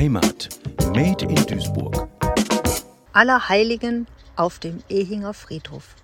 Heimat. Made in Duisburg. Allerheiligen auf dem Ehinger Friedhof.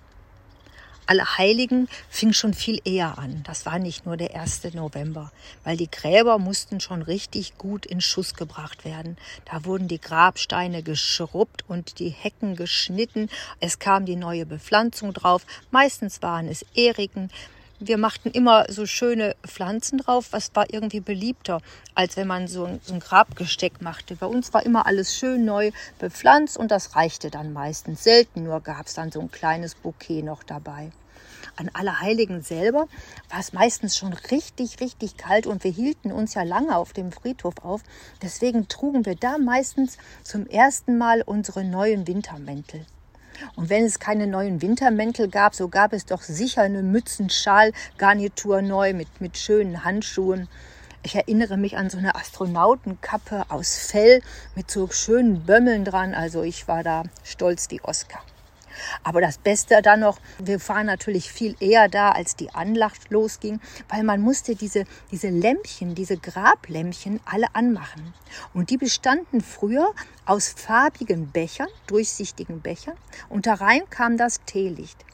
Allerheiligen fing schon viel eher an. Das war nicht nur der 1. November, weil die Gräber mussten schon richtig gut in Schuss gebracht werden. Da wurden die Grabsteine geschrubbt und die Hecken geschnitten. Es kam die neue Bepflanzung drauf. Meistens waren es Eriken. Wir machten immer so schöne Pflanzen drauf, was war irgendwie beliebter, als wenn man so ein, so ein Grabgesteck machte. Bei uns war immer alles schön neu bepflanzt und das reichte dann meistens. Selten nur gab es dann so ein kleines Bouquet noch dabei. An Allerheiligen selber war es meistens schon richtig, richtig kalt und wir hielten uns ja lange auf dem Friedhof auf. Deswegen trugen wir da meistens zum ersten Mal unsere neuen Wintermäntel. Und wenn es keine neuen Wintermäntel gab, so gab es doch sicher eine Mützen-Schal-Garnitur neu mit, mit schönen Handschuhen. Ich erinnere mich an so eine Astronautenkappe aus Fell mit so schönen Bömmeln dran. Also ich war da stolz wie Oscar. Aber das Beste dann noch, wir waren natürlich viel eher da, als die Anlacht losging, weil man musste diese, diese Lämpchen, diese Grablämpchen alle anmachen. Und die bestanden früher aus farbigen Bechern, durchsichtigen Bechern, und da rein kam das Teelicht.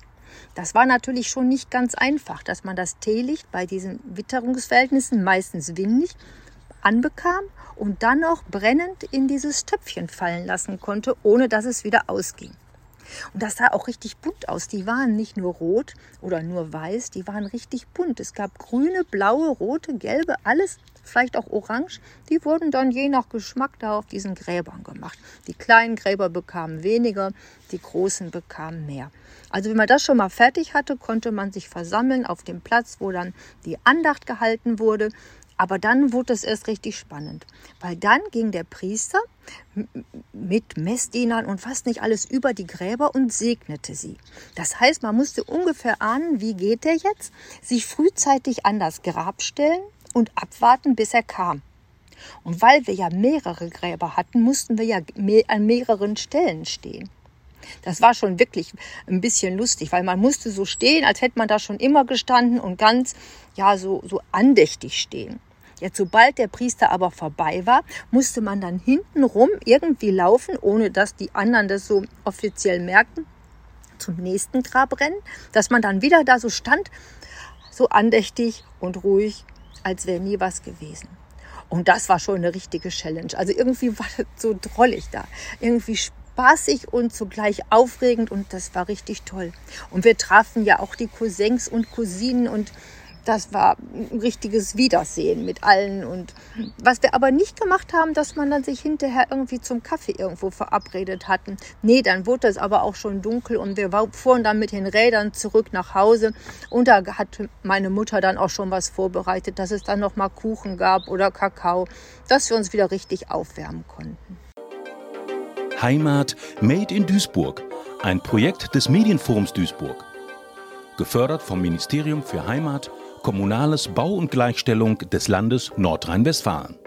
Das war natürlich schon nicht ganz einfach, dass man das Teelicht bei diesen Witterungsverhältnissen, meistens windig, anbekam und dann noch brennend in dieses Töpfchen fallen lassen konnte, ohne dass es wieder ausging. Und das sah auch richtig bunt aus. Die waren nicht nur rot oder nur weiß, die waren richtig bunt. Es gab grüne, blaue, rote, gelbe, alles, vielleicht auch orange. Die wurden dann je nach Geschmack da auf diesen Gräbern gemacht. Die kleinen Gräber bekamen weniger, die großen bekamen mehr. Also wenn man das schon mal fertig hatte, konnte man sich versammeln auf dem Platz, wo dann die Andacht gehalten wurde. Aber dann wurde es erst richtig spannend, weil dann ging der Priester mit Messdienern und fast nicht alles über die Gräber und segnete sie. Das heißt, man musste ungefähr ahnen, wie geht er jetzt, sich frühzeitig an das Grab stellen und abwarten, bis er kam. Und weil wir ja mehrere Gräber hatten, mussten wir ja an mehreren Stellen stehen. Das war schon wirklich ein bisschen lustig, weil man musste so stehen, als hätte man da schon immer gestanden und ganz, ja, so, so andächtig stehen. Jetzt, sobald der Priester aber vorbei war, musste man dann hintenrum irgendwie laufen, ohne dass die anderen das so offiziell merkten, zum nächsten Grab rennen, dass man dann wieder da so stand, so andächtig und ruhig, als wäre nie was gewesen. Und das war schon eine richtige Challenge. Also irgendwie war das so drollig da. Irgendwie spaßig und zugleich aufregend und das war richtig toll. Und wir trafen ja auch die Cousins und Cousinen und das war ein richtiges Wiedersehen mit allen. Und was wir aber nicht gemacht haben, dass man dann sich hinterher irgendwie zum Kaffee irgendwo verabredet hatten. Nee, dann wurde es aber auch schon dunkel und wir fuhren dann mit den Rädern zurück nach Hause. Und da hat meine Mutter dann auch schon was vorbereitet, dass es dann noch mal Kuchen gab oder Kakao, dass wir uns wieder richtig aufwärmen konnten. Heimat Made in Duisburg, ein Projekt des Medienforums Duisburg. Gefördert vom Ministerium für Heimat, Kommunales Bau und Gleichstellung des Landes Nordrhein-Westfalen.